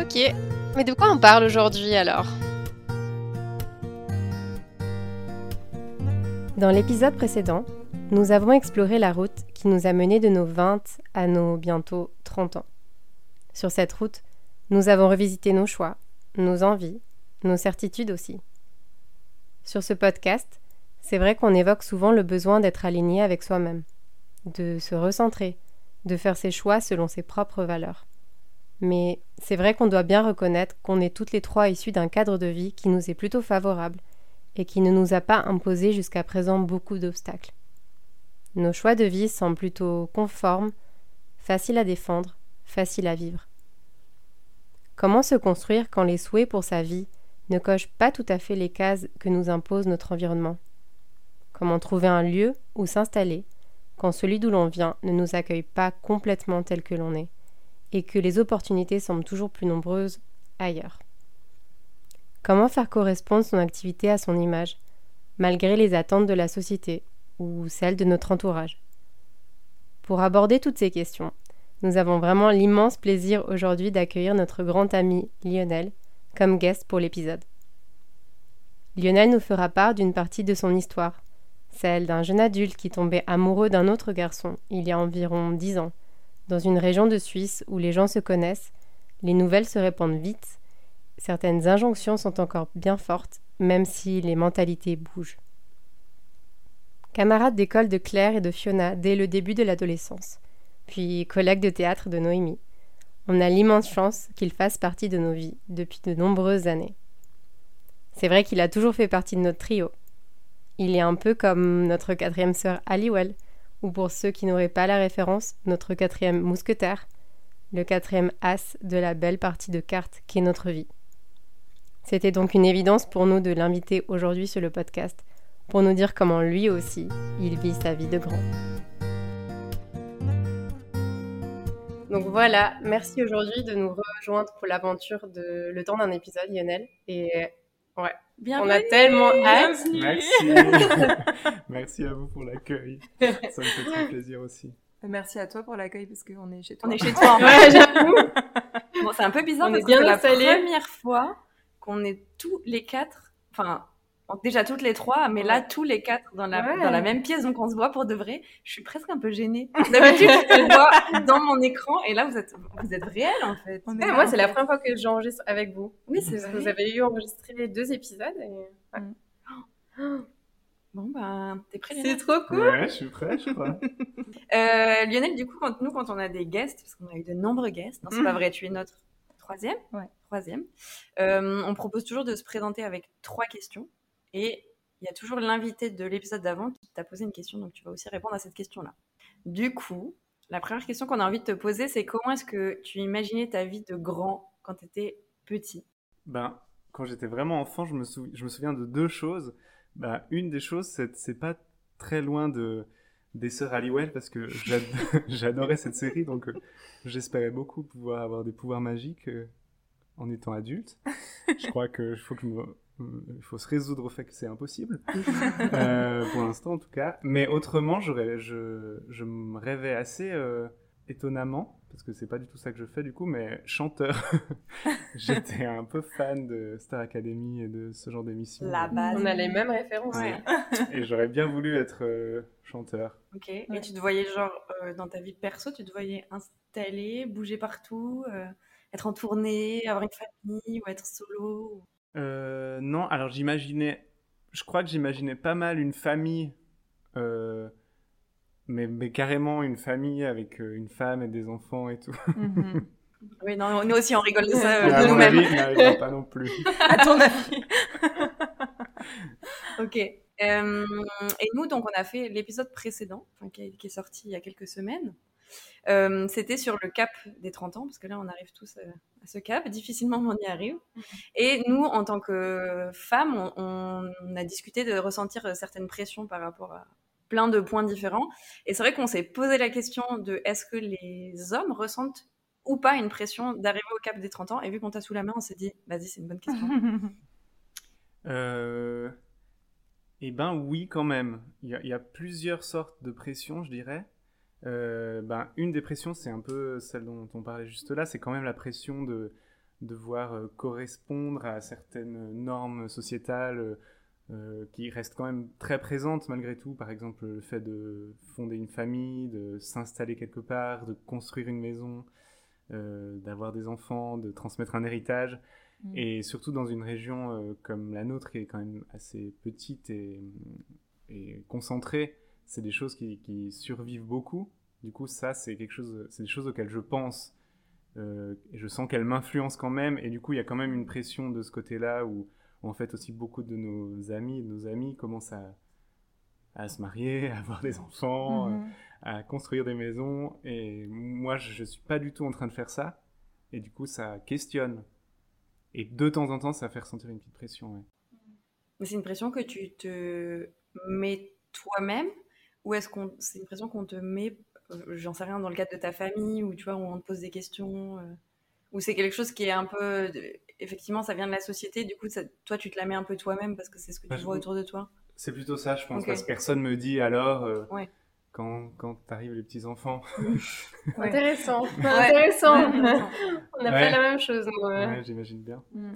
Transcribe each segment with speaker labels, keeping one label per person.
Speaker 1: Ok, mais de quoi on parle aujourd'hui alors Dans l'épisode précédent, nous avons exploré la route qui nous a menés de nos 20 à nos bientôt 30 ans. Sur cette route, nous avons revisité nos choix, nos envies, nos certitudes aussi. Sur ce podcast, c'est vrai qu'on évoque souvent le besoin d'être aligné avec soi-même, de se recentrer, de faire ses choix selon ses propres valeurs. Mais c'est vrai qu'on doit bien reconnaître qu'on est toutes les trois issues d'un cadre de vie qui nous est plutôt favorable et qui ne nous a pas imposé jusqu'à présent beaucoup d'obstacles. Nos choix de vie semblent plutôt conformes, faciles à défendre, faciles à vivre. Comment se construire quand les souhaits pour sa vie ne cochent pas tout à fait les cases que nous impose notre environnement? Comment trouver un lieu où s'installer quand celui d'où l'on vient ne nous accueille pas complètement tel que l'on est? Et que les opportunités semblent toujours plus nombreuses ailleurs. Comment faire correspondre son activité à son image, malgré les attentes de la société ou celles de notre entourage? Pour aborder toutes ces questions, nous avons vraiment l'immense plaisir aujourd'hui d'accueillir notre grand ami Lionel comme guest pour l'épisode. Lionel nous fera part d'une partie de son histoire, celle d'un jeune adulte qui tombait amoureux d'un autre garçon il y a environ dix ans, dans une région de Suisse où les gens se connaissent, les nouvelles se répandent vite, certaines injonctions sont encore bien fortes, même si les mentalités bougent. Camarade d'école de Claire et de Fiona dès le début de l'adolescence, puis collègue de théâtre de Noémie, on a l'immense chance qu'il fasse partie de nos vies depuis de nombreuses années. C'est vrai qu'il a toujours fait partie de notre trio. Il est un peu comme notre quatrième sœur Aliwell, ou pour ceux qui n'auraient pas la référence, notre quatrième mousquetaire, le quatrième as de la belle partie de cartes qu'est notre vie. C'était donc une évidence pour nous de l'inviter aujourd'hui sur le podcast, pour nous dire comment lui aussi, il vit sa vie de grand. Donc voilà, merci aujourd'hui de nous rejoindre pour l'aventure de Le temps d'un épisode, Lionel. Et ouais, on a tellement hâte.
Speaker 2: Merci. merci à vous pour l'accueil. Ça me fait très plaisir aussi.
Speaker 3: Merci à toi pour l'accueil parce qu'on est chez toi.
Speaker 4: On est chez toi. ouais, j'avoue. Bon, c'est un peu bizarre
Speaker 1: on
Speaker 4: parce
Speaker 1: est bien
Speaker 4: que c'est la première fois qu'on est tous les quatre, enfin déjà toutes les trois, mais là tous les quatre dans la,
Speaker 1: Ouais.
Speaker 4: dans la même pièce, donc on se voit pour de vrai. Je suis presque un peu gênée. D'habitude, je te vois dans mon écran et là vous êtes, vous êtes réel en fait.
Speaker 1: Ouais, moi, c'est la première fois que j'enregistre avec vous.
Speaker 4: Oui, c'est
Speaker 1: Vous avez eu enregistré les deux épisodes. Et...
Speaker 4: Bon bah, t'es prêt
Speaker 1: C'est
Speaker 4: Lionel?
Speaker 1: trop cool.
Speaker 2: Ouais, je suis prêt, je crois.
Speaker 4: Euh, Lionel, du coup, quand nous, quand on a des guests, parce qu'on a eu de nombreux guests, non, c'est
Speaker 3: Mm.
Speaker 4: pas vrai, tu es notre troisième,
Speaker 3: Ouais.
Speaker 4: troisième. euh, on propose toujours de se présenter avec trois questions, et il y a toujours l'invité de l'épisode d'avant qui t'a posé une question, donc tu vas aussi répondre à cette question-là. Du coup, la première question qu'on a envie de te poser, c'est comment est-ce que tu imaginais ta vie de grand quand tu étais petit?
Speaker 2: Ben, quand j'étais vraiment enfant, je me, souviens de deux choses. Ben, une des choses, c'est pas très loin de des sœurs Halliwell parce que j'ad- j'adorais cette série, donc euh, j'espérais beaucoup pouvoir avoir des pouvoirs magiques euh, en étant adulte. Je crois que faut que je me- il faut se résoudre au fait que c'est impossible, Euh, pour l'instant en tout cas. Mais autrement, j'aurais, je, je me rêvais assez euh, étonnamment, parce que c'est pas du tout ça que je fais du coup, mais chanteur. J'étais un peu fan de Star Academy et de ce genre d'émissions.
Speaker 4: La base.
Speaker 1: On a les mêmes références.
Speaker 4: Ouais.
Speaker 2: Et j'aurais bien voulu être euh, chanteur.
Speaker 4: Ok. Et tu te voyais genre euh, dans ta vie perso, tu te voyais installé, bouger partout, euh, être en tournée, avoir une famille ou être solo.
Speaker 2: Euh, non, alors j'imaginais, je crois que j'imaginais pas mal une famille, euh, mais, mais carrément une famille avec euh, une femme et des enfants et tout.
Speaker 3: Mhm.
Speaker 4: Oui, non, nous aussi on rigole de ça euh, de nous-mêmes.
Speaker 2: avis, pas non plus.
Speaker 3: à ton avis.
Speaker 4: Ok. Et nous, donc, on a fait l'épisode précédent, qui est sorti il y a quelques semaines. Euh, C'était sur le cap des 30 ans, parce que là, on arrive tous euh, à ce cap. Difficilement, on y arrive. Et nous, en tant que femmes, on, on a discuté de ressentir certaines pressions par rapport à plein de points différents. Et c'est vrai qu'on s'est posé la question de est-ce que les hommes ressentent ou pas une pression d'arriver au cap des 30 ans Et vu qu'on t'a sous la main, on s'est dit, vas-y, c'est une bonne question.
Speaker 2: Euh, eh ben oui, quand même. Il y, a, il y a plusieurs sortes de pressions, je dirais. Euh, ben, une des pressions, c'est un peu celle dont on parlait juste là, c'est quand même la pression de devoir euh, correspondre à certaines normes sociétales euh, qui restent quand même très présentes malgré tout. Par exemple, le fait de fonder une famille, de s'installer quelque part, de construire une maison, d'avoir des enfants, de transmettre un héritage.
Speaker 3: Mm.
Speaker 2: Et surtout dans une région comme la nôtre, qui est quand même assez petite et, et concentrée, c'est des choses qui, qui, survivent beaucoup. Du coup, ça, c'est quelque chose, c'est des choses auxquelles je pense. Euh, et je sens qu'elles m'influencent quand même. Et du coup, il y a quand même une pression de ce côté-là où, où, en fait, aussi beaucoup de nos amis, de nos amis commencent à, à se marier, à avoir des enfants,
Speaker 3: Mhm.
Speaker 2: à construire des maisons. Et moi, je, je suis pas du tout en train de faire ça. Et du coup, ça questionne. Et de temps en temps, ça fait ressentir une petite pression. Ouais.
Speaker 4: C'est une pression que tu te mets toi-même ou est-ce qu'on c'est une pression qu'on te met, euh, j'en sais rien, dans le cadre de ta famille ou tu vois où on te pose des questions euh, ou c'est quelque chose qui est un peu de- effectivement ça vient de la société du coup ça- toi tu te la mets un peu toi-même parce que c'est ce que tu vois autour de toi?
Speaker 2: C'est plutôt ça, je pense, parce que personne me dit alors euh,
Speaker 4: Ouais.
Speaker 2: quand, quand t'arrives les petits enfants.
Speaker 3: Ouais.
Speaker 1: Intéressant.
Speaker 4: Ouais.
Speaker 1: Intéressant. On n'a
Speaker 2: Ouais.
Speaker 1: pas la même chose, ouais.
Speaker 2: Ouais, j'imagine bien.
Speaker 3: Mm.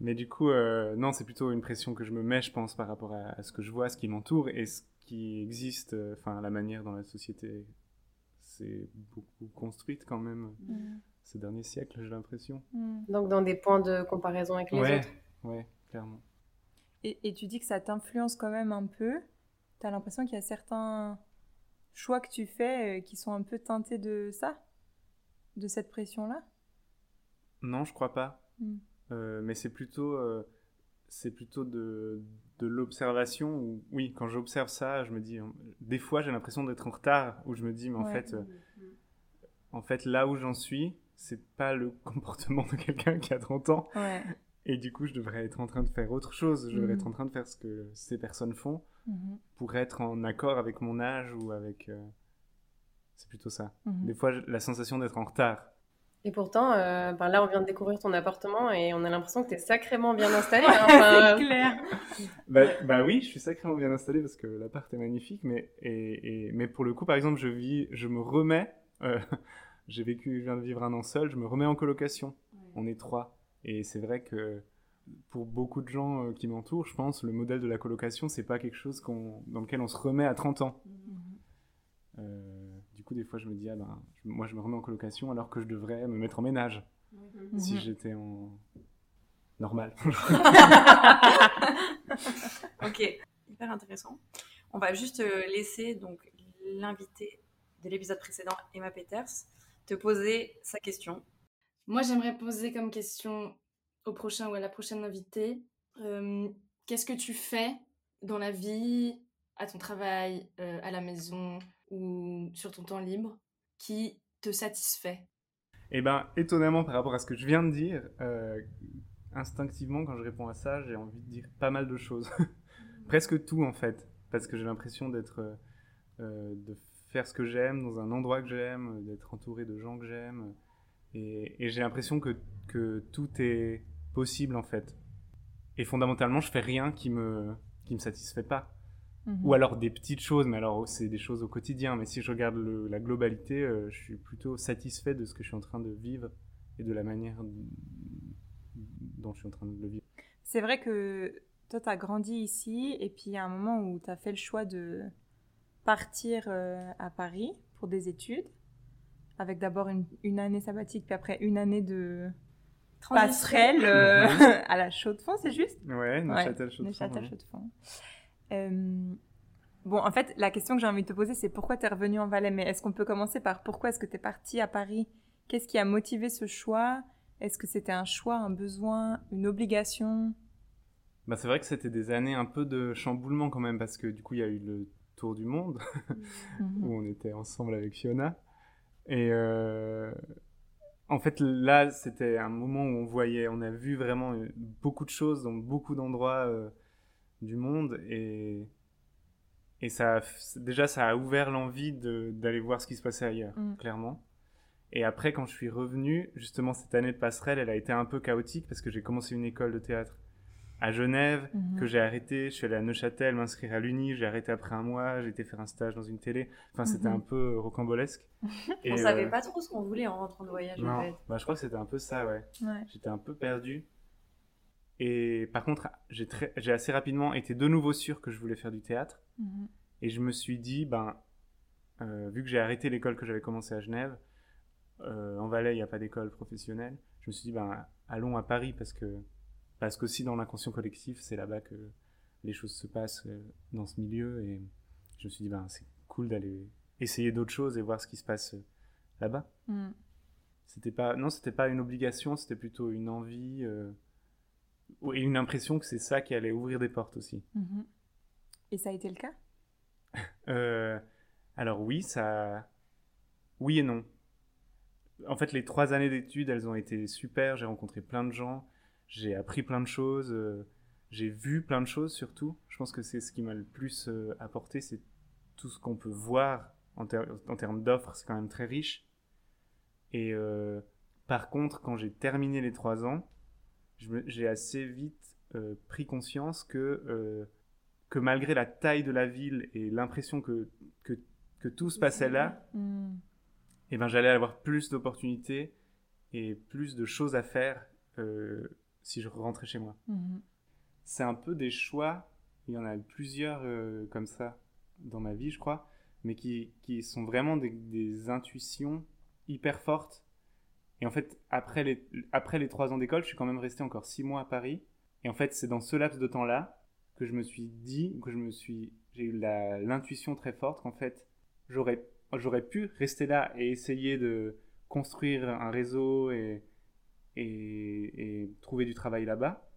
Speaker 2: Mais du coup, euh, non, c'est plutôt une pression que je me mets, je pense, par rapport à, à ce que je vois, ce qui m'entoure et ce qui existe, euh, enfin, la manière dont la société s'est beaucoup construite quand même
Speaker 3: Mm.
Speaker 2: ces derniers siècles, j'ai l'impression.
Speaker 3: Mm.
Speaker 1: Donc, dans des points de comparaison avec les
Speaker 2: Ouais,
Speaker 1: autres.
Speaker 2: ouais, clairement.
Speaker 3: Et, et tu dis que ça t'influence quand même un peu. T'as l'impression qu'il y a certains choix que tu fais euh, qui sont un peu teintés de ça De cette pression-là?
Speaker 2: Non, je crois pas.
Speaker 3: Mm.
Speaker 2: Euh, mais c'est plutôt, euh, c'est plutôt de, de l'observation. où- Oui, quand j'observe ça, je me dis, euh, des fois j'ai l'impression d'être en retard, où je me dis, mais en
Speaker 3: Ouais.
Speaker 2: fait, euh, en fait, là où j'en suis, c'est pas le comportement de quelqu'un qui a 30 ans.
Speaker 3: Ouais.
Speaker 2: Et du coup, je devrais être en train de faire autre chose. Je devrais être en train de faire ce que ces personnes font
Speaker 3: Mhm.
Speaker 2: pour être en accord avec mon âge ou avec. euh, C'est plutôt ça.
Speaker 3: Mhm.
Speaker 2: Des fois, la sensation d'être en retard.
Speaker 1: Et pourtant, euh, ben là, on vient de découvrir ton appartement et on a l'impression que tu es sacrément bien installé. hein. Enfin,
Speaker 3: C'est clair.
Speaker 2: Bah, bah oui, je suis sacrément bien installé parce que l'appart est magnifique, mais, et, et- mais pour le coup, par exemple, je vis, je me remets, euh, j'ai vécu, je viens de vivre un an seul, je me remets en colocation. On est trois. Et c'est vrai que pour beaucoup de gens euh, qui m'entourent, je pense, le modèle de la colocation, c'est pas quelque chose qu'on, dans lequel on se remet à 30 ans. Euh, coup, des fois, je me dis, ah ben, je- moi, je me remets en colocation alors que je devrais me mettre en ménage si
Speaker 3: Mhm.
Speaker 2: j'étais en normal.
Speaker 4: Ok, hyper intéressant. On va juste euh, laisser donc l'invité de l'épisode précédent, Emma Peters, te poser sa question.
Speaker 5: Moi, j'aimerais poser comme question au prochain ou à la prochaine invitée euh, qu'est-ce que tu fais dans la vie, à ton travail, euh, à la maison ou sur ton temps libre qui te satisfait?
Speaker 2: Eh ben, étonnamment par rapport à ce que je viens de dire, euh, instinctivement, quand je réponds à ça, j'ai envie de dire pas mal de choses. Presque tout, en fait. Parce que j'ai l'impression d'être. euh, euh, de faire ce que j'aime dans un endroit que j'aime, d'être entouré de gens que j'aime. Et, et j'ai l'impression que, que tout est possible, en fait. Et fondamentalement, je fais rien qui me, qui me satisfait pas.
Speaker 3: Mhm.
Speaker 2: Ou alors des petites choses, mais alors c'est des choses au quotidien. Mais si je regarde le- la globalité, euh, je suis plutôt satisfait de ce que je suis en train de vivre et de la manière dont je suis en train de le vivre.
Speaker 3: C'est vrai que toi, tu as grandi ici, et puis il y a un moment où tu as fait le choix de partir euh, à Paris pour des études, avec d'abord une, une année sabbatique, puis après une année de passerelle euh, à la Chaux-de-Fonds, c'est juste?
Speaker 2: Ouais, Neuchâtel, Chaux-de-Fonds,
Speaker 3: Neuchâtel,
Speaker 2: ouais.
Speaker 3: Euh, bon, en fait, la question que j'ai envie de te poser, c'est pourquoi tu es revenu en Valais? Mais est-ce qu'on peut commencer par pourquoi est-ce que tu es parti à Paris? Qu'est-ce qui a motivé ce choix? Est-ce que c'était un choix, un besoin, une obligation?
Speaker 2: Bah, c'est vrai que c'était des années un peu de chamboulement quand même, parce que du coup, il y a eu le tour du monde,
Speaker 3: Mhm.
Speaker 2: où on était ensemble avec Fiona. Et euh, en fait, là, c'était un moment où on voyait, on a vu vraiment euh, beaucoup de choses dans beaucoup d'endroits euh, du monde. Et, et ça, a déjà, ça a ouvert l'envie de- d'aller voir ce qui se passait ailleurs,
Speaker 3: Mm.
Speaker 2: clairement. Et après, quand je suis revenu, justement, cette année de passerelle, elle a été un peu chaotique parce que j'ai commencé une école de théâtre à Genève,
Speaker 3: Mhm.
Speaker 2: que j'ai arrêté. Je suis allé à Neuchâtel m'inscrire à l'Uni, j'ai arrêté après un mois, j'ai été faire un stage dans une télé. Enfin, c'était
Speaker 3: Mhm.
Speaker 2: un peu rocambolesque. Et,
Speaker 4: On savait
Speaker 2: euh,
Speaker 4: pas trop ce qu'on voulait en rentrant de voyage, en fait.
Speaker 2: bah, je crois que c'était un peu ça, ouais.
Speaker 3: Ouais.
Speaker 2: J'étais un peu perdu. Et par contre, j'ai assez rapidement été de nouveau sûr que je voulais faire du théâtre.
Speaker 3: Mhm.
Speaker 2: Et je me suis dit, ben, euh, vu que j'ai arrêté l'école que j'avais commencé à Genève, euh, en Valais, il n'y a pas d'école professionnelle. Je me suis dit, ben, allons à Paris parce que, parce qu'aussi dans l'inconscient collectif, c'est là-bas que les choses se passent euh, dans ce milieu. Et je me suis dit, ben, c'est cool d'aller essayer d'autres choses et voir ce qui se passe là-bas.
Speaker 3: Mhm.
Speaker 2: C'était pas, non, c'était pas une obligation, c'était plutôt une envie euh, et une impression que c'est ça qui allait ouvrir des portes aussi.
Speaker 3: Mhm. Et ça a été le cas?
Speaker 2: Euh, alors oui, ça, oui et non. En fait, les trois années d'études, elles ont été super. J'ai rencontré plein de gens, j'ai appris plein de choses, euh, j'ai vu plein de choses surtout. Je pense que c'est ce qui m'a le plus euh, apporté, c'est tout ce qu'on peut voir en, ter- en termes d'offres, c'est quand même très riche. Et par contre, quand j'ai terminé les trois ans, j'ai assez vite euh, pris conscience que euh, que malgré la taille de la ville et l'impression que, que, que tout se passait là, eh ben, j'allais avoir plus d'opportunités et plus de choses à faire euh, si je rentrais chez moi.
Speaker 3: Mhm.
Speaker 2: C'est un peu des choix, il y en a plusieurs comme ça dans ma vie, je crois, mais qui, qui sont vraiment des, des intuitions hyper fortes. Et en fait, après les, après les trois ans d'école, je suis quand même resté encore six mois à Paris. Et en fait, c'est dans ce laps de temps-là que je me suis dit, que je me suis, j'ai eu l'intuition très forte qu'en fait, j'aurais, j'aurais pu rester là et essayer de construire un réseau et, et, et trouver du travail là-bas.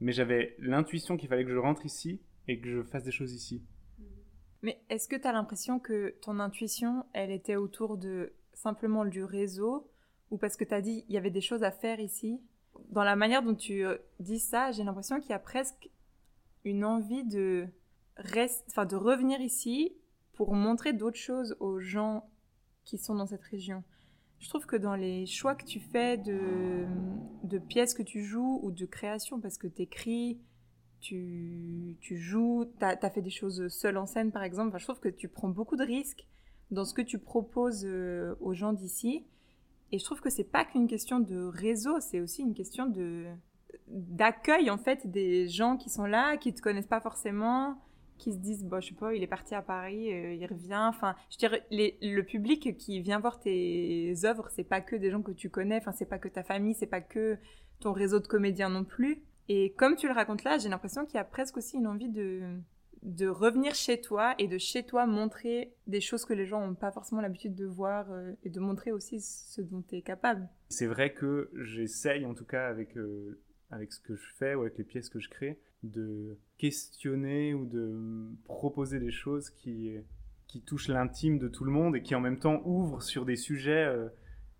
Speaker 2: Mais j'avais l'intuition qu'il fallait que je rentre ici et que je fasse des choses ici.
Speaker 3: Mais est-ce que tu as l'impression que ton intuition, elle était autour de simplement du réseau ou parce que tu as dit il y avait des choses à faire ici? Dans la manière dont tu euh, dis ça, j'ai l'impression qu'il y a presque une envie de, enfin, de revenir ici pour montrer d'autres choses aux gens qui sont dans cette région. Je trouve que dans les choix que tu fais de, de pièces que tu joues ou de création, parce que tu écris, tu, tu joues, tu as, fait des choses seul en scène par exemple, enfin, je trouve que tu prends beaucoup de risques dans ce que tu proposes euh, aux gens d'ici. Et je trouve que c'est pas qu'une question de réseau, c'est aussi une question de d'accueil en fait des gens qui sont là, qui te connaissent pas forcément, qui se disent bah je sais pas, il est parti à Paris, euh, il revient. Enfin, je les, le public qui vient voir tes œuvres, c'est pas que des gens que tu connais, enfin c'est pas que ta famille, c'est pas que ton réseau de comédiens non plus. Et comme tu le racontes là, j'ai l'impression qu'il y a presque aussi une envie de de revenir chez toi et de chez toi montrer des choses que les gens n'ont pas forcément l'habitude de voir euh, et de montrer aussi ce dont tu es capable.
Speaker 2: C'est vrai que j'essaye, en tout cas avec, euh, avec ce que je fais ou avec les pièces que je crée, de questionner ou de proposer des choses qui, qui touchent l'intime de tout le monde et qui en même temps ouvrent sur des sujets euh,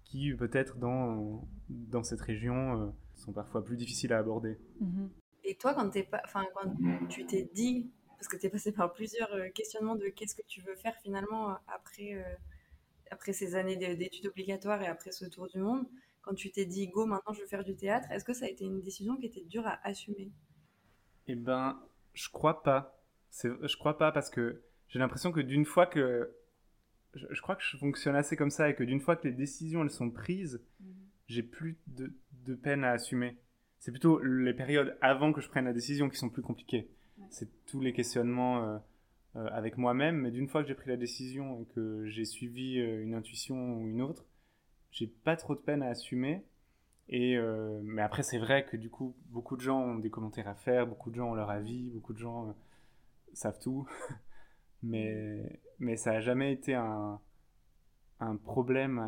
Speaker 2: qui peut-être dans, dans cette région euh, sont parfois plus difficiles à aborder.
Speaker 3: Mhm.
Speaker 4: Et toi, quand, t'es pas, enfin, quand tu t'es dit, parce que tu es passé par plusieurs euh, questionnements de qu'est-ce que tu veux faire finalement après, euh, après ces années d'é- d'études obligatoires et après ce tour du monde, quand tu t'es dit go, maintenant je veux faire du théâtre, est-ce que ça a été une décision qui était dure à assumer?
Speaker 2: Eh ben, je crois pas. Je crois pas parce que j'ai l'impression que d'une fois que. Je, je crois que je fonctionne assez comme ça et que d'une fois que les décisions elles sont prises, j'ai plus de, de peine à assumer. C'est plutôt les périodes avant que je prenne la décision qui sont plus compliquées. C'est tous les questionnements euh, euh, avec moi-même, mais d'une fois que j'ai pris la décision et que j'ai suivi euh, une intuition ou une autre, j'ai pas trop de peine à assumer. Et mais après, c'est vrai que du coup, beaucoup de gens ont des commentaires à faire, beaucoup de gens ont leur avis, beaucoup de gens savent tout. mais, mais ça n'a jamais été un, un problème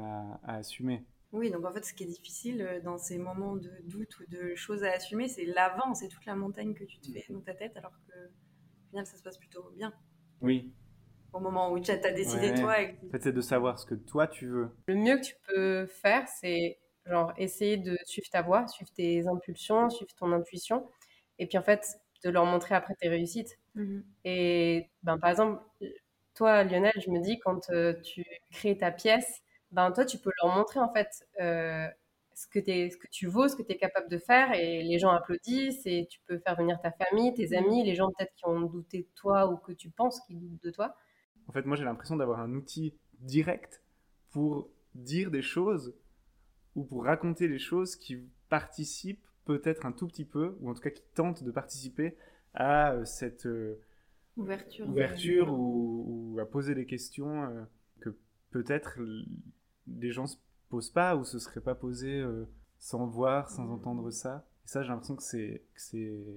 Speaker 2: à assumer.
Speaker 4: Oui, donc en fait, ce qui est difficile euh, dans ces moments de doute ou de choses à assumer, c'est l'avant, c'est toute la montagne que tu te fais dans ta tête, alors que au final, ça se passe plutôt bien.
Speaker 2: Oui.
Speaker 4: Au moment où tu as décidé
Speaker 2: Ouais.
Speaker 4: toi. et-
Speaker 2: En fait, c'est de savoir ce que toi tu veux.
Speaker 1: Le mieux que tu peux faire, c'est genre essayer de suivre ta voie, suivre tes impulsions, suivre ton intuition, et puis en fait de leur montrer après tes réussites. Et ben, par exemple, toi, Lionel, je me dis, quand euh, tu crées ta pièce, ben, toi, tu peux leur montrer en fait euh, ce, que t'es- ce que tu vaux, ce que tu es capable de faire, et les gens applaudissent, et tu peux faire venir ta famille, tes amis, les gens peut-être qui ont douté de toi ou que tu penses qu'ils doutent de toi.
Speaker 2: En fait, moi, j'ai l'impression d'avoir un outil direct pour dire des choses ou pour raconter des choses qui participent peut-être un tout petit peu, ou en tout cas qui tentent de participer à euh, cette euh,
Speaker 4: Ouverture.
Speaker 2: ouverture ou, ou à poser des questions euh, que peut-être les gens se posent pas ou se seraient pas posées euh, sans voir, sans entendre ça. Et ça, j'ai l'impression que c'est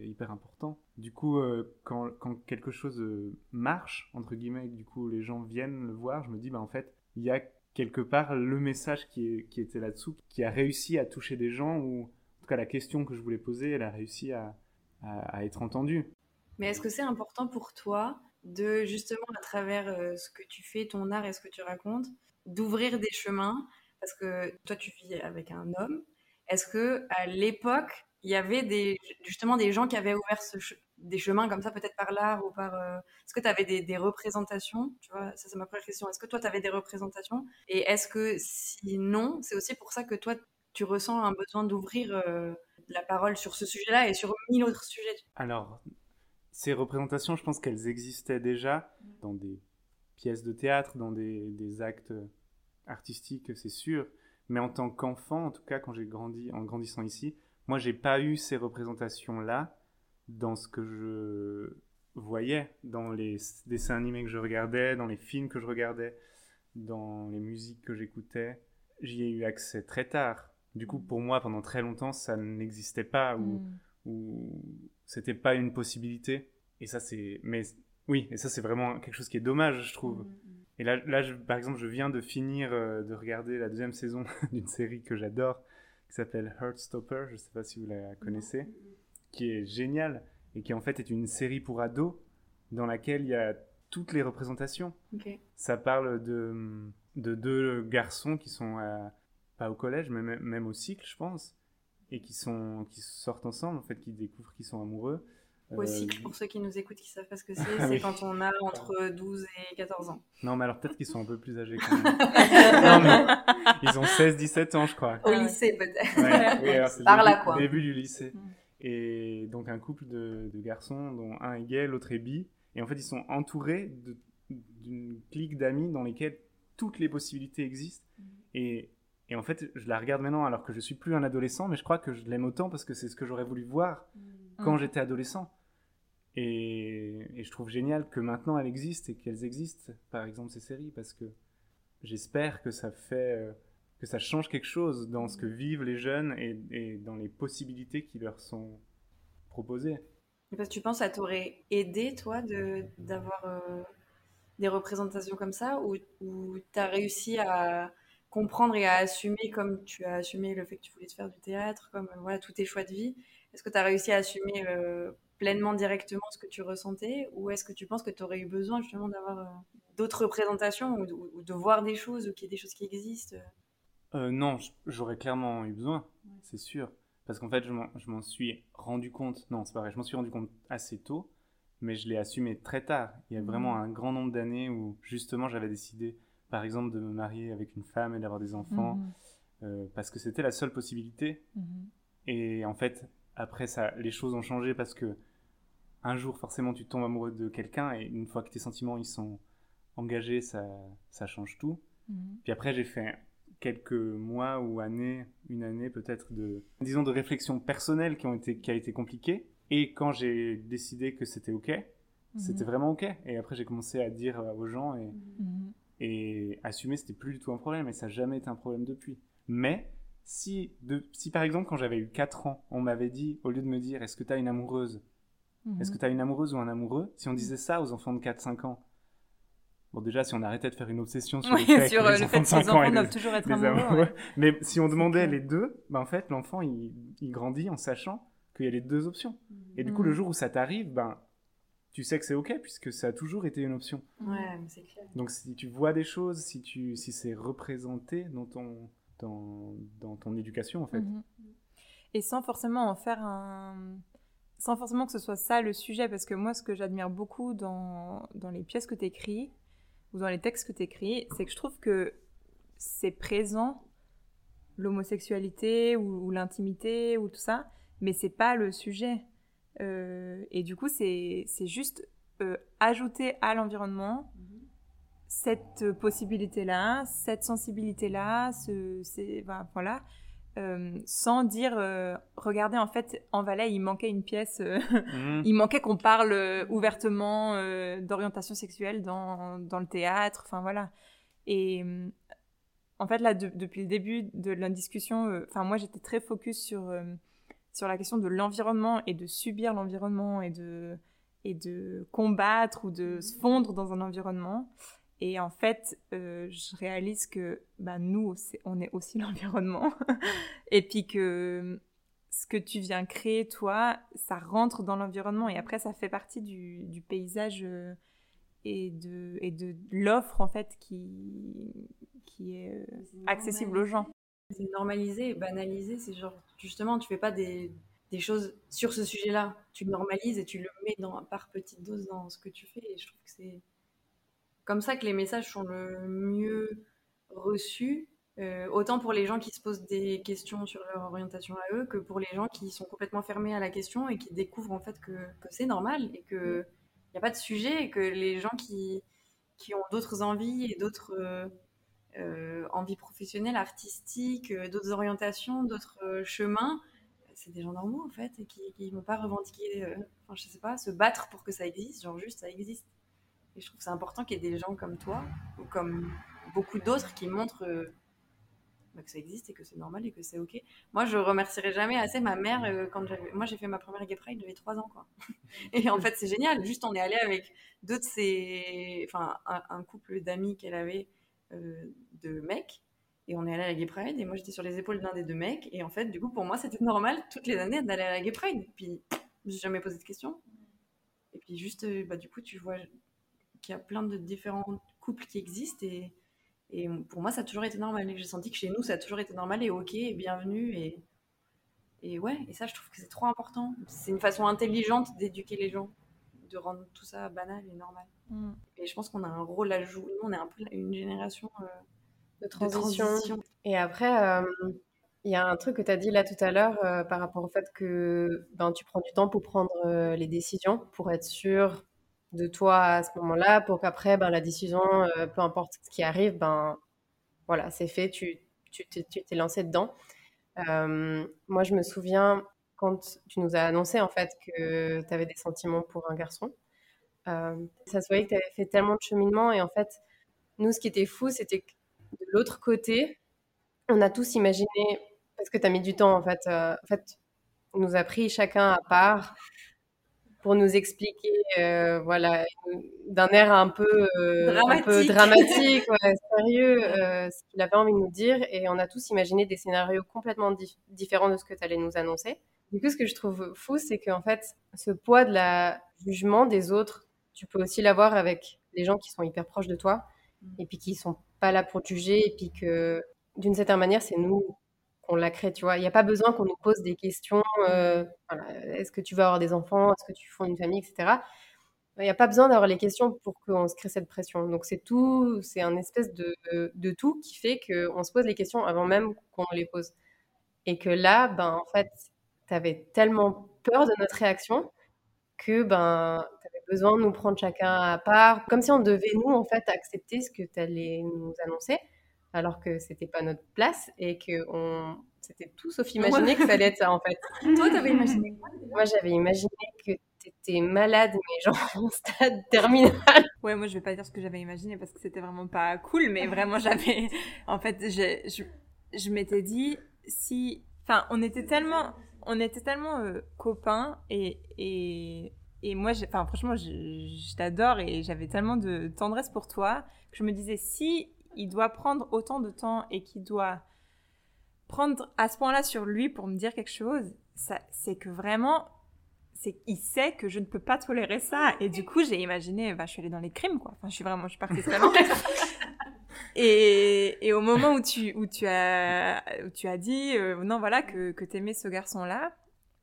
Speaker 2: hyper important. Du coup, euh, quand, quand quelque chose euh, marche entre guillemets, et que du coup les gens viennent le voir, je me dis bah en fait il y a quelque part le message qui, est- qui était là-dessous, qui a réussi à toucher des gens ou en tout cas la question que je voulais poser, elle a réussi à, à- à être entendue.
Speaker 4: Mais est-ce que c'est important pour toi de justement à travers euh, ce que tu fais, ton art et ce que tu racontes, d'ouvrir des chemins Parce que toi tu vis avec un homme. Est-ce que à l'époque il y avait des, justement des gens qui avaient ouvert ce des chemins comme ça, peut-être par l'art ou par. euh, Est-ce que tu avais des, des représentations? Tu vois, ça c'est ma première question. Est-ce que toi tu avais des représentations? Et est-ce que sinon, c'est aussi pour ça que toi tu ressens un besoin d'ouvrir euh, la parole sur ce sujet-là et sur mille autres sujets?
Speaker 2: Alors, ces représentations, je pense qu'elles existaient déjà dans des pièces de théâtre, dans des, des actes artistiques, c'est sûr. Mais en tant qu'enfant, en tout cas, quand j'ai grandi, en grandissant ici, moi, j'ai pas eu ces représentations-là dans ce que je voyais, dans les dessins animés que je regardais, dans les films que je regardais, dans les musiques que j'écoutais. J'y ai eu accès très tard. Du coup, pour moi, pendant très longtemps, ça n'existait pas ou où c'était pas une possibilité. Et ça, c'est. Mais oui, et ça, c'est vraiment quelque chose qui est dommage, je trouve. Et là, là je- par exemple, je viens de finir euh, de regarder la deuxième saison d'une série que j'adore, qui s'appelle Heartstopper. Je sais pas si vous la connaissez, qui est géniale et qui en fait est une série pour ados dans laquelle il y a toutes les représentations. Ça parle de, de deux garçons qui sont à- pas au collège, mais même, même au cycle, je pense, et qui, sont, qui sortent ensemble, en fait, qui découvrent qu'ils sont amoureux.
Speaker 4: Au
Speaker 2: Euh,
Speaker 4: cycle, pour ceux qui nous écoutent, qui savent pas ce que c'est, c'est
Speaker 2: Oui.
Speaker 4: quand on a entre 12 et 14 ans.
Speaker 2: Non, mais alors peut-être qu'ils sont un peu plus âgés quand même. non, mais ils ont 16-17 ans, je crois.
Speaker 4: Au
Speaker 3: ouais.
Speaker 4: lycée, peut-être.
Speaker 2: Ouais, oui, alors c'est le
Speaker 4: Par
Speaker 2: début,
Speaker 4: là, quoi.
Speaker 2: début du lycée.
Speaker 3: Mm.
Speaker 2: Et donc un couple de, de garçons dont un est gay, l'autre est bi. Et en fait, ils sont entourés d'une clique d'amis dans lesquels toutes les possibilités existent. Et, et en fait, je la regarde maintenant alors que je suis plus un adolescent, mais je crois que je l'aime autant parce que c'est ce que j'aurais voulu voir quand
Speaker 3: Mm.
Speaker 2: j'étais adolescent. Et, et je trouve génial que maintenant elles existent et qu'elles existent, par exemple ces séries, parce que j'espère que ça fait, euh, que ça change quelque chose dans ce que vivent les jeunes et, et dans les possibilités qui leur sont proposées.
Speaker 4: Parce que tu penses ça t'aurait aidé, toi, de, d'avoir euh, des représentations comme ça, ou, ou tu réussi à comprendre et à assumer, comme tu as assumé le fait que tu voulais te faire du théâtre, comme voilà, tous tes choix de vie, est-ce que tu as réussi à assumer euh, pleinement, directement ce que tu ressentais, ou est-ce que tu penses que tu aurais eu besoin justement d'avoir euh, d'autres représentations, ou, de voir des choses, ou qu'il y ait des choses qui existent
Speaker 2: Euh, non, j- j'aurais clairement eu besoin, c'est sûr. Parce qu'en fait, je m'en- suis rendu compte, non, c'est pas vrai, je m'en suis rendu compte assez tôt, mais je l'ai assumé très tard. Il y a vraiment un grand nombre d'années où, justement, j'avais décidé, par exemple, de me marier avec une femme et d'avoir des enfants, euh, parce que c'était la seule possibilité.
Speaker 3: Mhm.
Speaker 2: Et en fait, après ça, les choses ont changé parce que un jour, forcément, tu tombes amoureux de quelqu'un et une fois que tes sentiments ils sont engagés, ça, ça change tout.
Speaker 3: Mhm.
Speaker 2: Puis après, j'ai fait quelques mois ou années, une année peut-être de, disons, de réflexion personnelle qui ont été, qui a été compliquée. Et quand j'ai décidé que c'était ok, c'était
Speaker 3: Mhm.
Speaker 2: vraiment ok. Et après, j'ai commencé à dire aux gens et,
Speaker 3: Mhm.
Speaker 2: et assumer c'était plus du tout un problème et ça n'a jamais été un problème depuis. Mais si, de, si par exemple quand j'avais eu 4 ans, on m'avait dit, au lieu de me dire est-ce que tu as une amoureuse, est-ce que tu as une amoureuse ou un amoureux, si on disait ça aux enfants de 4-5 ans, bon déjà si on arrêtait de faire une obsession sur
Speaker 3: Oui,
Speaker 2: le fait
Speaker 3: sur
Speaker 2: que
Speaker 3: euh,
Speaker 2: les
Speaker 3: le
Speaker 2: enfants
Speaker 3: fait
Speaker 2: de
Speaker 3: que
Speaker 2: 5
Speaker 3: les
Speaker 2: ans
Speaker 3: enfants
Speaker 2: aient
Speaker 3: doivent toujours être amoureux.
Speaker 2: amoureux,
Speaker 3: ouais.
Speaker 2: Mais si on demandait les deux, bah en fait l'enfant il, il grandit en sachant qu'il y a les deux options. Et du coup
Speaker 3: Mhm.
Speaker 2: le jour où ça t'arrive, ben tu sais que c'est ok puisque ça a toujours été une option.
Speaker 4: Ouais, c'est clair.
Speaker 2: Donc si tu vois des choses, si, tu, si c'est représenté dans ton, dans, dans ton éducation en fait.
Speaker 3: Mhm. Et sans forcément en faire un... Sans forcément que ce soit ça le sujet, parce que moi, ce que j'admire beaucoup dans, dans les pièces que tu écris, ou dans les textes que tu écris, c'est que je trouve que c'est présent, l'homosexualité ou, ou l'intimité ou tout ça, mais c'est pas le sujet. Euh, et du coup, c'est c'est juste euh, ajouter à l'environnement cette possibilité-là, cette sensibilité-là, ce, c'est- bah, voilà, euh, sans dire, euh, regardez, en fait, en Valais, il manquait une pièce, euh,
Speaker 2: Mhm.
Speaker 3: il manquait qu'on parle euh, ouvertement euh, d'orientation sexuelle dans, dans le théâtre, enfin voilà. Et euh, en fait, là, de- depuis le début de la discussion, euh, enfin, moi, j'étais très focus sur, euh, sur la question de l'environnement et de subir l'environnement et de, et de combattre ou de se fondre dans un environnement. Et en fait, euh, je réalise que bah, nous, on est aussi l'environnement. et puis que ce que tu viens créer, toi, ça rentre dans l'environnement. Et après, ça fait partie du, du paysage euh, et de, et de l'offre, en fait, qui, qui est euh, accessible aux gens.
Speaker 4: C'est normalisé banalisé. C'est genre, justement, tu fais pas des, des choses sur ce sujet-là. Tu le normalises et tu le mets dans, par petites doses dans ce que tu fais. Et je trouve que c'est comme ça que les messages sont le mieux reçus. Euh, autant pour les gens qui se posent des questions sur leur orientation à eux que pour les gens qui sont complètement fermés à la question et qui découvrent en fait que, que c'est normal et qu'il n'y a pas de sujet et que les gens qui, qui ont d'autres envies et d'autres euh, euh, envies professionnelles, artistiques, d'autres orientations, d'autres chemins, c'est des gens normaux en fait et qui ne vont pas revendiquer, enfin je sais pas, se battre pour que ça existe, genre juste ça existe. Et je trouve que c'est important qu'il y ait des gens comme toi ou comme beaucoup d'autres qui montrent euh, bah, que ça existe et que c'est normal et que c'est ok. Moi, je remercierai jamais assez ma mère euh, quand. Moi, j'ai fait ma première Gay Pride, j'avais 3 ans, quoi. Et en fait, c'est génial. Juste, on est allé avec deux de ses. Enfin, un, couple d'amis qu'elle avait euh, de mecs. Et on est allé à la Gay Pride. Et moi, j'étais sur les épaules d'un des deux mecs. Et en fait, du coup, pour moi, c'était normal toutes les années d'aller à la Gay Pride. Puis, je me jamais posé de questions. Et puis, juste, euh, bah, du coup, tu vois qu'il y a plein de différents couples qui existent. Et. Et pour moi, ça a toujours été normal. J'ai senti que chez nous, ça a toujours été normal et ok et bienvenu. Et, et ouais, et ça, je trouve que c'est trop important. C'est une façon intelligente d'éduquer les gens, de rendre tout ça banal et normal.
Speaker 3: Mm.
Speaker 4: Et je pense qu'on a un rôle à jouer. Nous, on est un peu une génération euh,
Speaker 1: De
Speaker 4: de
Speaker 1: transition. Et après, euh, il y a un truc que tu as dit là tout à l'heure euh, par rapport au fait que ben, tu prends du temps pour prendre les décisions, pour être sûr de toi à ce moment-là, pour qu'après, ben, la décision, euh, peu importe ce qui arrive, ben, voilà, c'est fait, tu tu t'es tu lancé dedans. Euh, moi, je me souviens quand tu nous as annoncé en fait que tu avais des sentiments pour un garçon. Euh, ça se voyait que tu avais fait tellement de cheminement et en fait, nous, ce qui était fou, c'était que de l'autre côté, on a tous imaginé, parce que tu as mis du temps en fait, en fait, on nous a pris chacun à part pour nous expliquer, euh, voilà, d'un air un peu, euh, un peu
Speaker 4: Dramatique.
Speaker 1: dramatique, ouais, sérieux, euh, ce qu'il avait envie de nous dire, et on a tous imaginé des scénarios complètement dif- différents de ce que tu allais nous annoncer. Du coup, ce que je trouve fou, c'est qu'en fait, ce poids de la jugement des autres, tu peux aussi l'avoir avec les gens qui sont hyper proches de toi, et puis qui sont pas là pour te juger, et puis que d'une certaine manière, c'est nous qu'on la crée, tu vois? Il n'y a pas besoin qu'on nous pose des questions, euh, est-ce que tu vas avoir des enfants, est-ce que tu fondes une famille, etc. Il n'y a pas besoin d'avoir les questions pour qu'on se crée cette pression. Donc c'est tout, c'est un espèce de, de tout qui fait qu'on se pose les questions avant même qu'on les pose. Et que là, ben, en fait, tu avais tellement peur de notre réaction que ben, tu avais besoin de nous prendre chacun à part, comme si on devait, nous, en fait, accepter ce que tu allais nous annoncer, alors que c'était pas notre place et que on... c'était tout sauf imaginé que ça allait être ça, en fait.
Speaker 4: Toi, t'avais imaginé quoi
Speaker 1: Moi, j'avais imaginé que tu étais malade, mais genre en stade terminal.
Speaker 3: Ouais, moi je vais pas dire ce que j'avais imaginé parce que c'était vraiment pas cool, mais vraiment j'avais. En fait, je, je m'étais dit si. Enfin, on était tellement, on était tellement euh, copains et, et, et moi, enfin, franchement, je, je t'adore et j'avais tellement de tendresse pour toi que je me disais si il doit prendre autant de temps et qu'il doit prendre à ce point-là sur lui pour me dire quelque chose, ça, c'est que vraiment c'est qu'il sait que je ne peux pas tolérer ça. Et du coup, j'ai imaginé, bah, je suis allée dans les crimes, quoi. Enfin, je suis vraiment, je suis partie très loin. et, et au moment où tu, où tu as, où tu as dit, euh, non, voilà, que, que t'aimais ce garçon-là,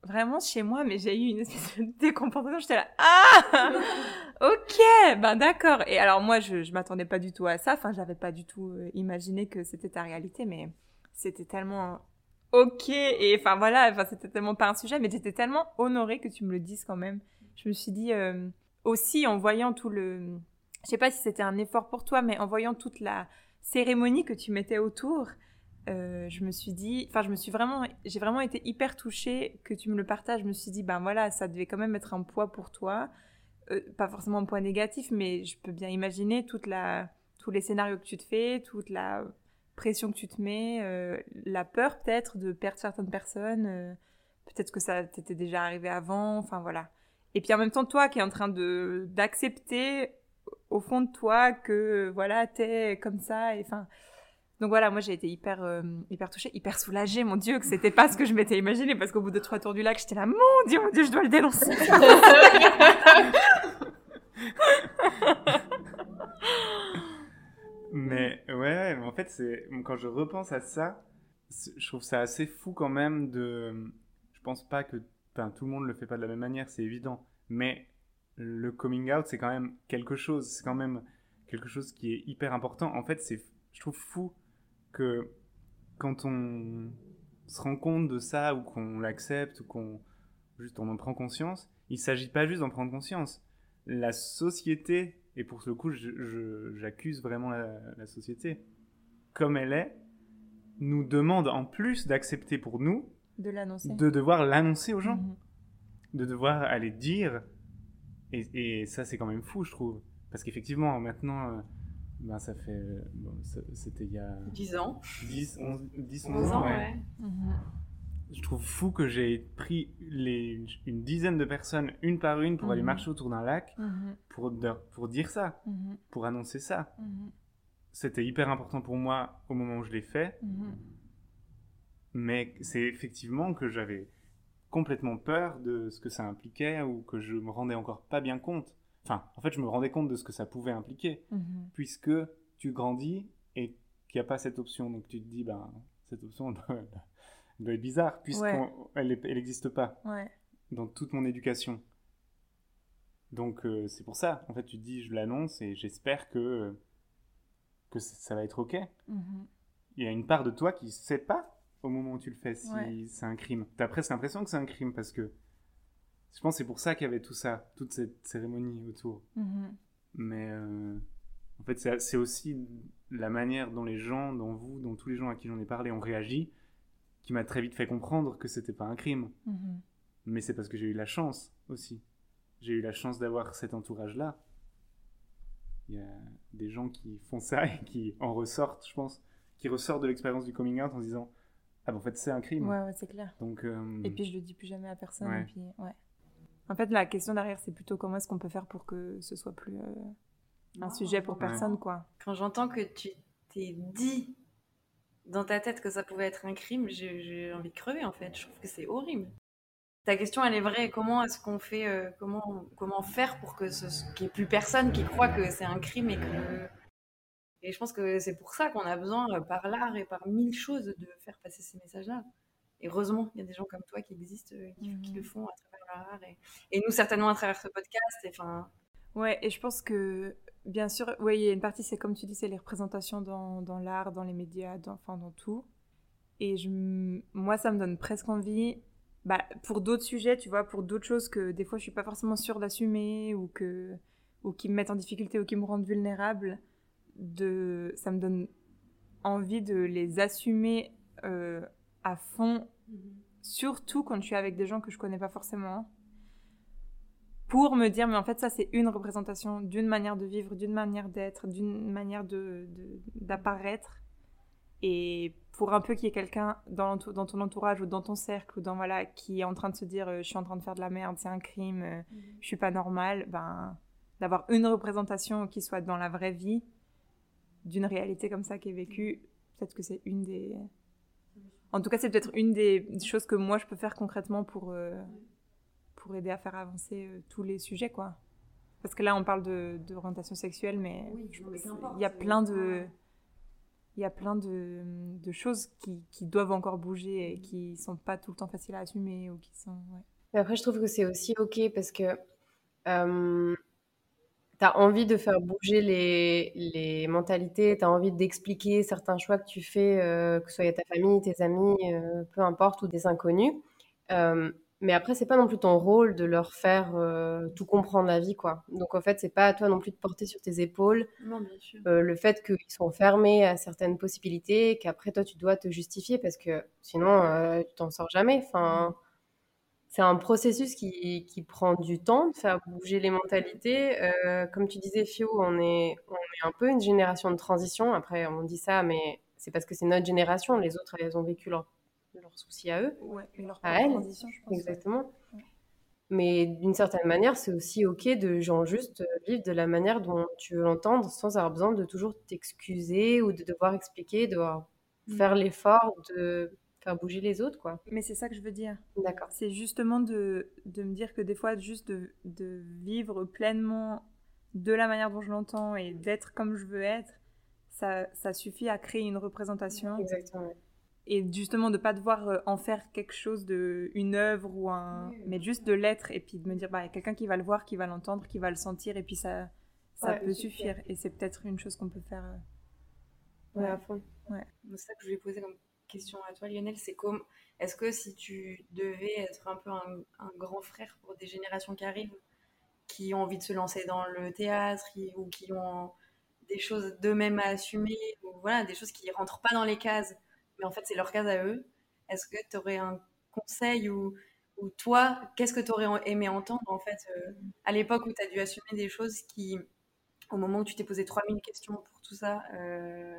Speaker 3: vraiment chez moi, mais j'ai eu une espèce de décomportement. J'étais là, ah, ok, ben d'accord. Et alors moi, je, je m'attendais pas du tout à ça. Enfin, j'avais pas du tout euh, imaginé que c'était ta réalité, mais c'était tellement ok. Et enfin voilà, enfin c'était tellement pas un sujet, mais j'étais tellement honorée que tu me le dises quand même. Je me suis dit euh, aussi en voyant tout le, je sais pas si c'était un effort pour toi, mais en voyant toute la cérémonie que tu mettais autour. Euh, je me suis dit, enfin, je me suis vraiment, j'ai vraiment été hyper touchée que tu me le partages. Je me suis dit, ben voilà, ça devait quand même être un poids pour toi. Euh, pas forcément un poids négatif, mais je peux bien imaginer toute la, tous les scénarios que tu te fais, toute la pression que tu te mets, euh, la peur peut-être de perdre certaines personnes. peut-être que ça t'était déjà arrivé avant. Enfin voilà. Et puis en même temps, toi qui es en train de d'accepter au fond de toi que voilà, t'es comme ça. Et enfin. Donc voilà, moi j'ai été hyper, euh, hyper touchée, hyper soulagée, mon Dieu, que c'était pas ce que je m'étais imaginé, parce qu'au bout de trois tours du lac, j'étais là, mon Dieu, mon Dieu, je dois le dénoncer.
Speaker 2: Mais ouais, en fait, c'est quand je repense à ça, je trouve ça assez fou quand même de. Je pense pas que. Tout le monde le fait pas de la même manière, c'est évident. Mais le coming out, c'est quand même quelque chose. C'est quand même quelque chose qui est hyper important. En fait, c'est, je trouve fou que quand on se rend compte de ça ou qu'on l'accepte ou qu'on juste on en prend conscience, il s'agit pas juste d'en prendre conscience. La société, et pour ce coup, j'accuse vraiment la, la société, comme elle est, nous demande en plus d'accepter pour nous
Speaker 3: De l'annoncer.
Speaker 2: de devoir l'annoncer aux gens,
Speaker 3: Mhm.
Speaker 2: de devoir aller dire. Et, et ça, c'est quand même fou, je trouve. Parce qu'effectivement, maintenant, euh, ben, ça fait. euh, bon, C'était il y a
Speaker 4: 10 ans.
Speaker 2: 10, 11, 10,
Speaker 4: 11
Speaker 2: 11
Speaker 4: ans,
Speaker 2: ouais. Je trouve fou que j'ai pris les, une dizaine de personnes, une par une, pour aller
Speaker 3: Mhm.
Speaker 2: marcher autour d'un lac,
Speaker 3: Mhm.
Speaker 2: pour, de- pour dire ça,
Speaker 3: Mhm.
Speaker 2: pour annoncer ça. C'était hyper important pour moi au moment où je l'ai fait, mais c'est effectivement que j'avais complètement peur de ce que ça impliquait ou que je me rendais encore pas bien compte. Enfin, en fait, je me rendais compte de ce que ça pouvait impliquer,
Speaker 3: Mhm.
Speaker 2: puisque tu grandis et qu'il n'y a pas cette option. Donc tu te dis, ben, cette option doit, doit être bizarre, puisqu'elle n'existe pas.
Speaker 3: Ouais.
Speaker 2: dans toute mon éducation. Donc euh, c'est pour ça, en fait, tu te dis, je l'annonce et j'espère que, que ça ça va être OK.
Speaker 3: Mhm.
Speaker 2: Il y a une part de toi qui sait pas au moment où tu le fais si
Speaker 3: Ouais.
Speaker 2: c'est un crime. T'as presque l'impression que c'est un crime parce que je pense que c'est pour ça qu'il y avait tout ça, toute cette cérémonie autour.
Speaker 3: Mhm.
Speaker 2: Mais euh, en fait, c'est aussi la manière dont les gens, dont vous, dont tous les gens à qui j'en ai parlé ont réagi, qui m'a très vite fait comprendre que c'était pas un crime.
Speaker 3: Mhm.
Speaker 2: Mais c'est parce que j'ai eu la chance aussi. J'ai eu la chance d'avoir cet entourage-là. Il y a des gens qui font ça et qui en ressortent, je pense, qui ressortent de l'expérience du coming out en se disant Ah, ben en fait, c'est un crime.
Speaker 3: Ouais, ouais, c'est clair.
Speaker 2: Donc, euh,
Speaker 3: Et puis je le dis plus jamais à personne.
Speaker 2: Ouais.
Speaker 3: Et puis, ouais. En fait, la question derrière, c'est plutôt comment est-ce qu'on peut faire pour que ce soit plus euh, un
Speaker 4: Non,
Speaker 3: sujet pour personne, quoi.
Speaker 4: Quand j'entends que tu t'es dit dans ta tête que ça pouvait être un crime, j'ai envie de crever en fait. Je trouve que c'est horrible. Ta question, elle est vraie. Comment est-ce qu'on fait, euh, comment, comment faire pour que ce, qu'il n'y ait plus personne qui croit que c'est un crime et que. Et je pense que c'est pour ça qu'on a besoin, euh, par l'art et par mille choses, de faire passer ces messages-là. Et heureusement, il y a des gens comme toi qui existent, qui, qui
Speaker 3: Mhm.
Speaker 4: le font à travers Et, et nous, certainement, à travers ce podcast. Et,
Speaker 3: Ouais, et je pense que, bien sûr, ouais, il y a une partie, c'est comme tu dis, c'est les représentations dans, dans l'art, dans les médias, dans, enfin, dans tout. Et je, moi, ça me donne presque envie, bah, pour d'autres sujets, tu vois, pour d'autres choses que des fois je suis pas forcément sûre d'assumer ou que, ou qui me mettent en difficulté ou qui me rendent vulnérable, de, ça me donne envie de les assumer euh, à fond, surtout quand je suis avec des gens que je connais pas forcément. Pour me dire mais en fait ça c'est une représentation d'une manière de vivre, d'une manière d'être, d'une manière de d'apparaître. Et pour un peu qu'il y ait quelqu'un dans, ton entourage ou dans ton cercle ou dans voilà qui est en train de se dire euh, je suis en train de faire de la merde, c'est un crime, euh, je suis pas normal, ben d'avoir une représentation qui soit dans la vraie vie d'une réalité comme ça qui est vécue, peut-être que c'est une des en tout cas c'est peut-être une des choses que moi je peux faire concrètement pour euh, pour aider à faire avancer euh, tous les sujets, quoi. Parce que là, on parle de d'orientation sexuelle, mais
Speaker 4: Oui,
Speaker 3: il y a plein de il y a plein de, de choses qui, qui doivent encore bouger et qui sont pas tout le temps faciles à assumer ou qui sont ouais.
Speaker 1: Mais après, je trouve que c'est aussi OK parce que euh, tu as envie de faire bouger les, les mentalités, tu as envie d'expliquer certains choix que tu fais, euh, que ce soit à ta famille, tes amis, euh, peu importe, ou des inconnus. Euh, mais après, c'est pas non plus ton rôle de leur faire tout comprendre la vie, quoi. Donc, en fait, c'est pas à toi non plus de porter sur tes épaules
Speaker 4: Non, bien sûr.
Speaker 1: le fait qu'ils sont fermés à certaines possibilités, qu'après toi tu dois te justifier parce que sinon tu t'en sors jamais. Enfin, c'est un processus qui, qui prend du temps de faire bouger les mentalités. Euh, comme tu disais, Fio, on est, on est un peu une génération de transition. Après, on dit ça, mais c'est parce que c'est notre génération. Les autres, elles ont vécu leurs leurs soucis à eux.
Speaker 3: ouais leur
Speaker 1: À
Speaker 3: propre
Speaker 1: elle,
Speaker 3: transition, je pense.
Speaker 1: Exactement.
Speaker 3: Ouais.
Speaker 1: Mais d'une certaine manière, c'est aussi OK de genre juste euh, vivre de la manière dont tu veux l'entendre sans avoir besoin de toujours t'excuser ou de devoir expliquer, de devoir
Speaker 3: Mm.
Speaker 1: faire l'effort de faire bouger les autres, quoi.
Speaker 3: Mais c'est ça que je veux dire.
Speaker 1: D'accord.
Speaker 3: C'est justement de, de me dire que des fois, juste de, de vivre pleinement de la manière dont je l'entends et d'être comme je veux être, ça, ça suffit à créer une représentation
Speaker 1: Exactement. ouais.
Speaker 3: et justement de pas devoir euh, en faire quelque chose de une œuvre ou un mais juste de l'être et puis de me dire bah il y a quelqu'un qui va le voir qui va l'entendre qui va le sentir et puis ça ça
Speaker 1: Ouais,
Speaker 3: peut suffire et c'est peut-être une chose qu'on peut faire euh,
Speaker 1: Ouais, à fond.
Speaker 4: C'est ça que je voulais poser comme question à toi, Lionel. C'est comme, est-ce que si tu devais être un peu un, grand frère pour des générations qui arrivent, qui ont envie de se lancer dans le théâtre ou qui ont des choses d'eux-mêmes à assumer, voilà, des choses qui rentrent pas dans les cases, mais en fait c'est leur case à eux, est-ce que tu aurais un conseil ou, ou toi, qu'est-ce que tu aurais aimé entendre en fait euh, à l'époque où tu as dû assumer des choses qui, au moment où tu t'es posé 3000 questions pour tout ça, euh,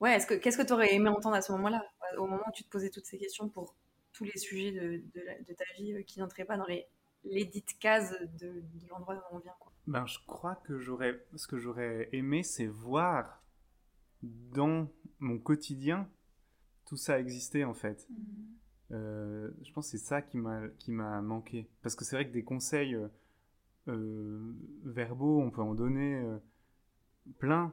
Speaker 4: Ouais, est-ce que, qu'est-ce que tu aurais aimé entendre à ce moment-là, au moment où tu te posais toutes ces questions pour tous les sujets de, de, la- de ta vie euh, qui n'entraient pas dans les, les dites cases de, de l'endroit où on vient quoi?
Speaker 2: Ben, je crois que j'aurais, ce que j'aurais aimé, c'est voir dans mon quotidien tout ça exister en fait. Euh, je pense que c'est ça qui m'a qui m'a manqué. Parce que c'est vrai que des conseils euh, euh, verbaux, on peut en donner euh, plein.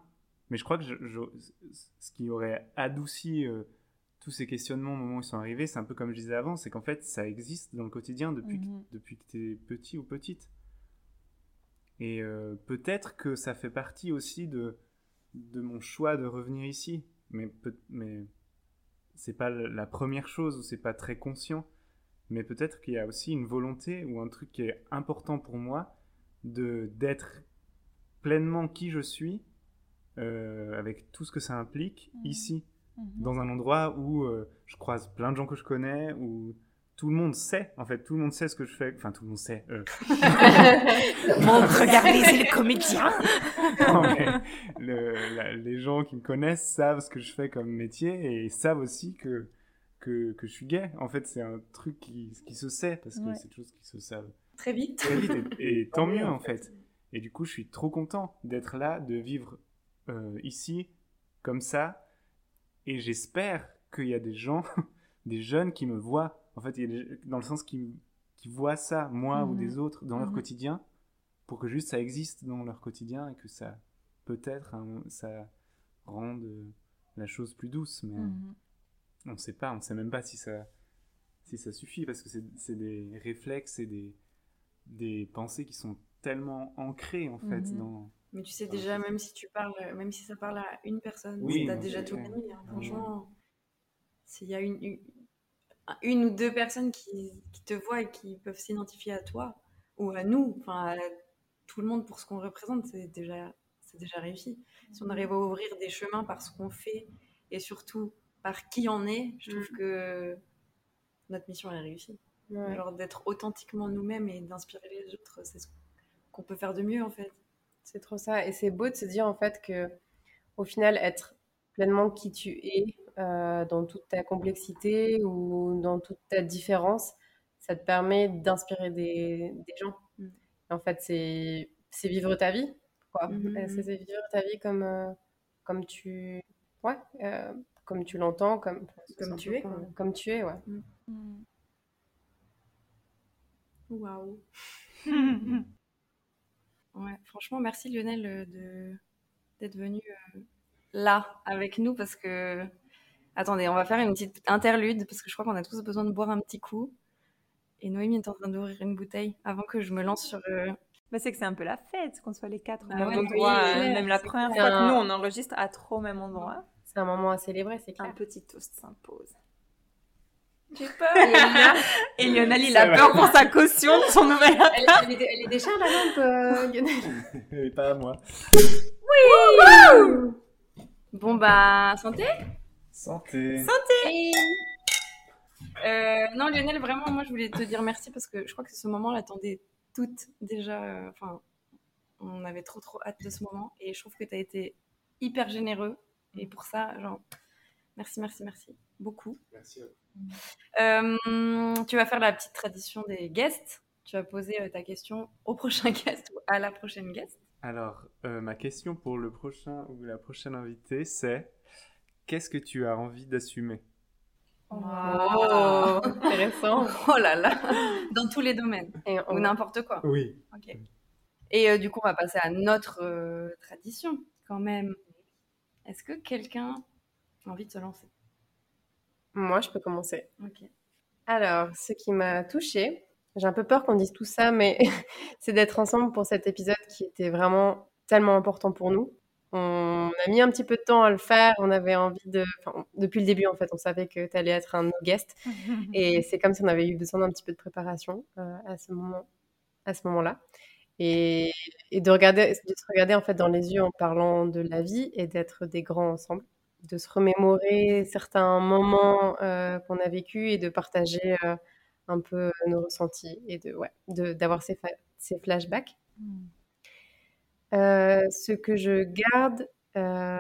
Speaker 2: Mais je crois que je- je- ce qui aurait adouci euh, tous ces questionnements au moment où ils sont arrivés, c'est un peu comme je disais avant, c'est qu'en fait ça existe dans le quotidien depuis, que-
Speaker 3: Mhm.
Speaker 2: depuis que tu es petit ou petite. Et euh, peut-être que ça fait partie aussi de, de mon choix de revenir ici. Mais, mais c'est pas la première chose ou c'est pas très conscient. Mais peut-être qu'il y a aussi une volonté ou un truc qui est important pour moi de d'être pleinement qui je suis euh, avec tout ce que ça implique
Speaker 3: Mhm.
Speaker 2: ici
Speaker 3: Mhm.
Speaker 2: dans un endroit où euh, je croise plein de gens que je connais, où tout le monde sait, en fait, tout le monde sait ce que je fais. Enfin, tout le monde sait. euh,
Speaker 3: regardez c'est le comédien
Speaker 2: non, mais le- la- les gens qui me connaissent savent ce que je fais comme métier et savent aussi que, que, que je suis gay. En fait, c'est un truc qui, qui se sait parce que
Speaker 3: Ouais.
Speaker 2: c'est des choses qui se savent
Speaker 4: Très vite.
Speaker 2: très vite et, et tant mieux en fait. Et du coup, je suis trop content d'être là, de vivre euh, ici comme ça. Et j'espère qu'il y a des gens, des jeunes qui me voient. En fait, il y a des- dans le sens qui, qui voient ça, moi ou
Speaker 3: Mhm.
Speaker 2: des autres, dans leur
Speaker 3: Mhm.
Speaker 2: quotidien, pour que juste ça existe dans leur quotidien et que ça, peut-être, hein, ça rende euh, la chose plus douce. Mais
Speaker 3: Mhm.
Speaker 2: on ne sait pas, on ne sait même pas si ça, si ça suffit, parce que c'est des réflexes et des, des pensées qui sont tellement ancrées, en fait,
Speaker 3: Mhm.
Speaker 2: dans...
Speaker 4: Mais tu sais déjà, même si tu parles, même si ça parle à une personne,
Speaker 2: Oui,
Speaker 4: tu as déjà tout gagné. hein. Franchement, s'il y a une, une, une ou deux personnes qui, qui te voient et qui peuvent s'identifier à toi ou à nous, enfin à tout le monde pour ce qu'on représente, c'est déjà, c'est déjà réussi. Si on arrive à ouvrir des chemins par ce qu'on fait et surtout par qui on est, je trouve que notre mission est réussie.
Speaker 1: Ouais.
Speaker 4: Alors d'être authentiquement nous-mêmes et d'inspirer les autres, c'est ce qu'on peut faire de mieux en fait.
Speaker 1: C'est trop ça. Et c'est beau de se dire en fait que, au final, être pleinement qui tu es, euh, dans toute ta complexité ou dans toute ta différence, ça te permet d'inspirer des, des gens.
Speaker 4: Mm.
Speaker 1: En fait, c'est c'est vivre ta vie, quoi.
Speaker 4: Mhm.
Speaker 1: Euh, C'est vivre ta vie comme, euh, comme tu, ouais, euh, comme tu l'entends, comme,
Speaker 4: Comme tu es,
Speaker 1: Comme, tu es, ouais.
Speaker 4: Waouh. Franchement, merci Lionel euh, de d'être venu euh, là avec nous parce que. Attendez, on va faire une petite interlude parce que je crois qu'on a tous besoin de boire un petit coup. Et Noémie est en train d'ouvrir une bouteille avant que je me lance sur. euh,
Speaker 3: Bah, c'est que c'est un peu la fête qu'on soit les quatre
Speaker 4: Bah
Speaker 3: au même
Speaker 4: ouais,
Speaker 3: endroit.
Speaker 4: oui,
Speaker 3: euh, même la première fois que nous on enregistre à trop au même endroit.
Speaker 1: C'est un moment à célébrer, c'est
Speaker 3: Un petit toast s'impose.
Speaker 4: J'ai peur.
Speaker 3: Et Lionel, il a peur pour sa caution de son nouvel
Speaker 4: elle, elle est, elle est déjà la lampe, euh, Lionel.
Speaker 2: Et pas à moi.
Speaker 4: Bon bah santé.
Speaker 2: Santé.
Speaker 4: Euh, non Lionel, vraiment, moi je voulais te dire merci parce que je crois que ce moment l'attendait toutes déjà. euh, Enfin, on avait trop trop hâte de ce moment et je trouve que tu as été hyper généreux et pour ça, genre, merci, merci, merci beaucoup.
Speaker 2: Merci.
Speaker 4: Euh, tu vas faire la petite tradition des guests. Tu vas poser euh, ta question au prochain guest ou à la prochaine guest.
Speaker 2: Alors, euh, ma question pour le prochain ou la prochaine invitée, c'est qu'est-ce que tu as envie d'assumer?
Speaker 1: Oh, intéressant.
Speaker 4: Oh là là Dans tous les domaines
Speaker 1: Et
Speaker 4: ou n'importe quoi.
Speaker 2: Oui.
Speaker 4: Ok. Et euh, du coup, on va passer à notre euh, tradition quand même. Est-ce que quelqu'un a envie de se lancer?
Speaker 1: Moi, je peux commencer. Alors, ce qui m'a touchée, j'ai un peu peur qu'on dise tout ça, mais c'est d'être ensemble pour cet épisode qui était vraiment tellement important pour nous. On a mis un petit peu de temps à le faire, on avait envie de... enfin, depuis le début, en fait, on savait que tu allais être un de nos guests. Et c'est comme si on avait eu besoin d'un petit peu de préparation euh, à ce moment, à ce moment-là. Et, et de regarder, de se regarder en fait dans les yeux en parlant de la vie et d'être des grands ensemble, de se remémorer certains moments euh, qu'on a vécus et de partager euh, un peu nos ressentis et de ouais, de- d'avoir ces, ces flashbacks. Euh, ce que je garde, euh,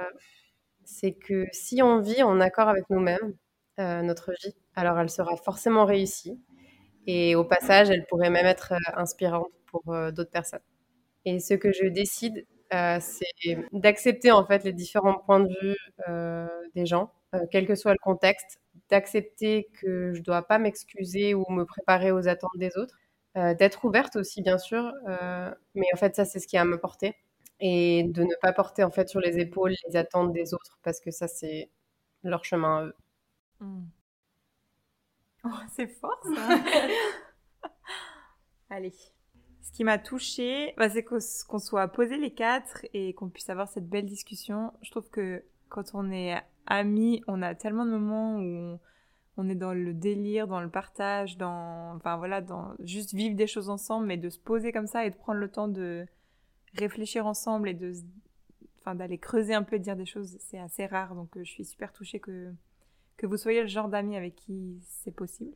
Speaker 1: c'est que si on vit en accord avec nous-mêmes, euh, notre vie, alors elle sera forcément réussie. Et au passage, elle pourrait même être euh, inspirante pour euh, d'autres personnes. Et ce que je décide, euh, c'est d'accepter en fait les différents points de vue euh, des gens, euh, quel que soit le contexte, d'accepter que je dois pas m'excuser ou me préparer aux attentes des autres, d'être ouverte aussi bien sûr, mais en fait ça c'est ce qui est à me porter et de ne pas porter en fait sur les épaules les attentes des autres parce que ça c'est leur chemin à eux.
Speaker 3: Mm. Oh, c'est fort ça. Allez. Qui m'a touchée, bah, c'est qu'on soit posés les quatre et qu'on puisse avoir cette belle discussion. Je trouve que quand on est amis, on a tellement de moments où on, est dans le délire, dans le partage, dans, enfin voilà, dans juste vivre des choses ensemble, mais de se poser comme ça et de prendre le temps de réfléchir ensemble et de, enfin d'aller creuser un peu et dire des choses, c'est assez rare. Donc euh, je suis super touchée que que vous soyez le genre d'amis avec qui c'est possible.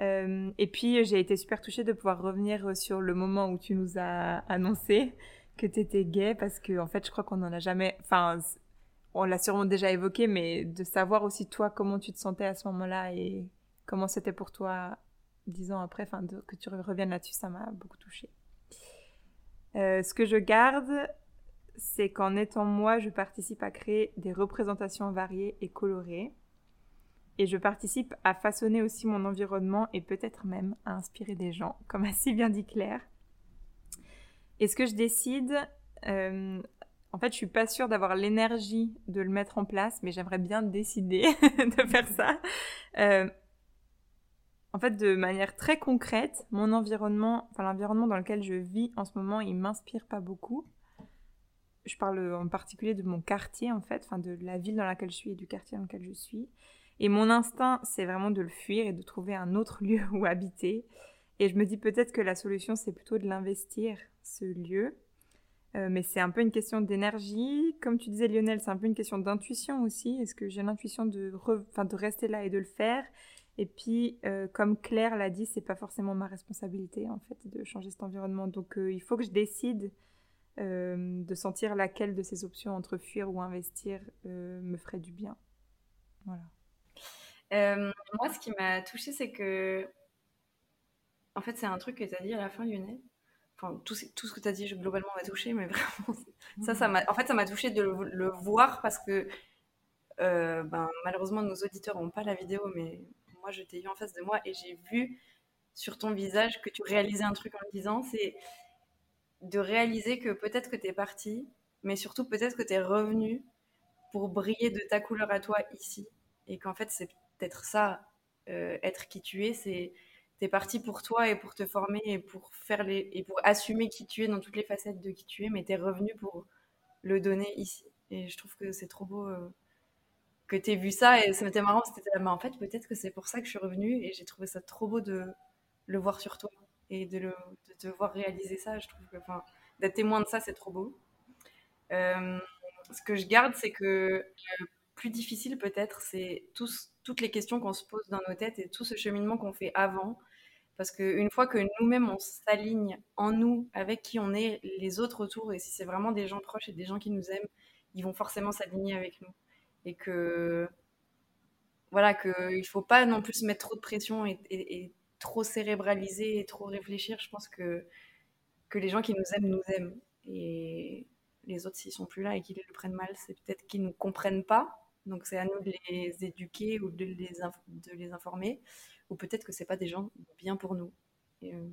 Speaker 3: Euh, et puis, j'ai été super touchée de pouvoir revenir sur le moment où tu nous as annoncé que tu étais gay, parce que, en fait, je crois qu'on n'en a jamais. Enfin, on l'a sûrement déjà évoqué, mais de savoir aussi, toi, comment tu te sentais à ce moment-là et comment c'était pour toi dix ans après, enfin, que tu reviennes là-dessus, ça m'a beaucoup touchée. Euh, ce que je garde, c'est qu'en étant moi, je participe à créer des représentations variées et colorées. Et je participe à façonner aussi mon environnement et peut-être même à inspirer des gens, comme a si bien dit Claire. Et ce que je décide, euh, en fait, je suis pas sûre d'avoir l'énergie de le mettre en place, mais j'aimerais bien décider de faire ça. Euh, en fait, de manière très concrète, mon environnement, enfin l'environnement dans lequel je vis en ce moment, il m'inspire pas beaucoup. Je parle en particulier de mon quartier, en fait, enfin de la ville dans laquelle je suis et du quartier dans lequel je suis. Et mon instinct, c'est vraiment de le fuir et de trouver un autre lieu où habiter. Et je me dis peut-être que la solution, c'est plutôt de l'investir, ce lieu. Euh, mais c'est un peu une question d'énergie. Comme tu disais, Lionel, c'est un peu une question d'intuition aussi. Est-ce que j'ai l'intuition de, rester là et de le faire? Et puis, euh, comme Claire l'a dit, c'est pas forcément ma responsabilité, en fait, de changer cet environnement. Donc, euh, il faut que je décide de sentir laquelle de ces options entre fuir ou investir me ferait du bien. Voilà.
Speaker 4: Euh, moi, ce qui m'a touchée, c'est que. En fait, c'est un truc que tu as dit à la fin, Lionel. Enfin, tout, ce- que tu as dit, je- globalement, m'a touchée, mais vraiment. Ça, ça m'a. En fait, ça m'a touchée de le, le voir parce que. euh, ben, malheureusement, nos auditeurs n'ont pas la vidéo, mais moi, je t'ai eu en face de moi et j'ai vu sur ton visage que tu réalisais un truc en le disant, c'est de réaliser que peut-être que tu es parti, mais surtout peut-être que tu es revenu pour briller de ta couleur à toi ici. Et qu'en fait, c'est peut-être ça, euh, être qui tu es, c'est t'es parti pour toi et pour te former et pour faire les et pour assumer qui tu es dans toutes les facettes de qui tu es, mais t'es revenu pour le donner ici. Et je trouve que c'est trop beau euh, que t'aies vu ça et ça m'était marrant, c'était mais en fait peut-être que c'est pour ça que je suis revenue et j'ai trouvé ça trop beau de le voir sur toi et de, le, te voir réaliser ça. Je trouve que enfin d'être témoin de ça, c'est trop beau. Euh, ce que je garde, c'est que le plus difficile peut-être, c'est toutes les questions qu'on se pose dans nos têtes et tout ce cheminement qu'on fait avant. Parce qu'une fois que nous-mêmes, on s'aligne en nous avec qui on est, les autres autour, et si c'est vraiment des gens proches et des gens qui nous aiment, ils vont forcément s'aligner avec nous. Et que, voilà, qu'il ne faut pas non plus mettre trop de pression et, trop cérébraliser et trop réfléchir. Je pense que, que les gens qui nous aiment nous aiment. Et les autres, s'ils sont plus là et qu'ils le prennent mal, c'est peut-être qu'ils ne comprennent pas. Donc c'est à nous de les éduquer ou de les, de les informer. Ou peut-être que c'est pas des gens bien pour nous. Euh,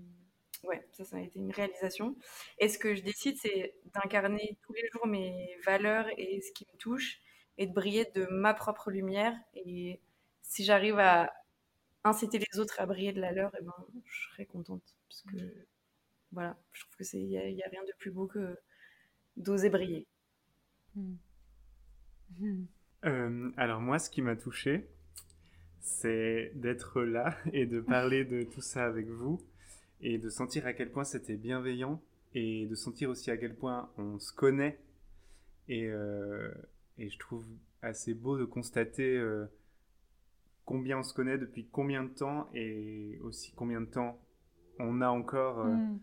Speaker 4: ouais, ça, ça a été une réalisation. Et ce que je décide, c'est d'incarner tous les jours mes valeurs et ce qui me touche et de briller de ma propre lumière. Et si j'arrive à inciter les autres à briller de la leur, et eh ben, je serai contente. Parce que, voilà, je trouve que c'est, il a, rien de plus beau que d'oser briller. Hmm.
Speaker 2: Euh, alors moi, ce qui m'a touché, c'est d'être là et de parler de tout ça avec vous et de sentir à quel point c'était bienveillant et de sentir aussi à quel point on se connaît. Et, euh, et je trouve assez beau de constater euh, combien on se connaît depuis combien de temps et aussi combien de temps on a encore hmm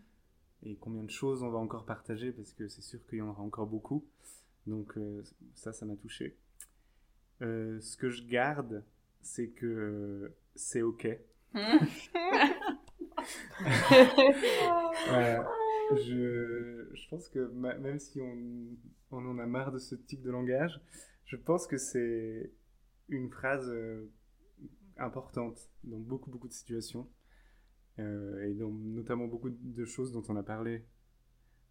Speaker 2: et combien de choses on va encore partager parce que c'est sûr qu'il y en aura encore beaucoup. Donc ça, ça m'a touché. Euh, ce que je garde, c'est que c'est ok. je, je, pense que même si on, on, en a marre de ce type de langage, je pense que c'est une phrase euh, importante dans beaucoup beaucoup de situations. Euh, et donc, notamment beaucoup de choses dont on a parlé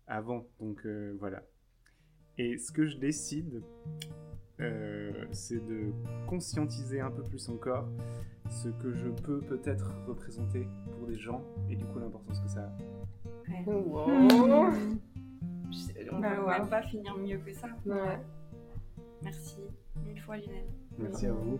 Speaker 2: avant. Donc euh, voilà. Et ce que je décide, euh, c'est de conscientiser un peu plus encore ce que je peux peut-être représenter pour des gens et du coup l'importance que ça a.
Speaker 4: Wow. on ne bah peut pas finir mieux que ça. Merci mille fois Lionel.
Speaker 2: Merci à vous.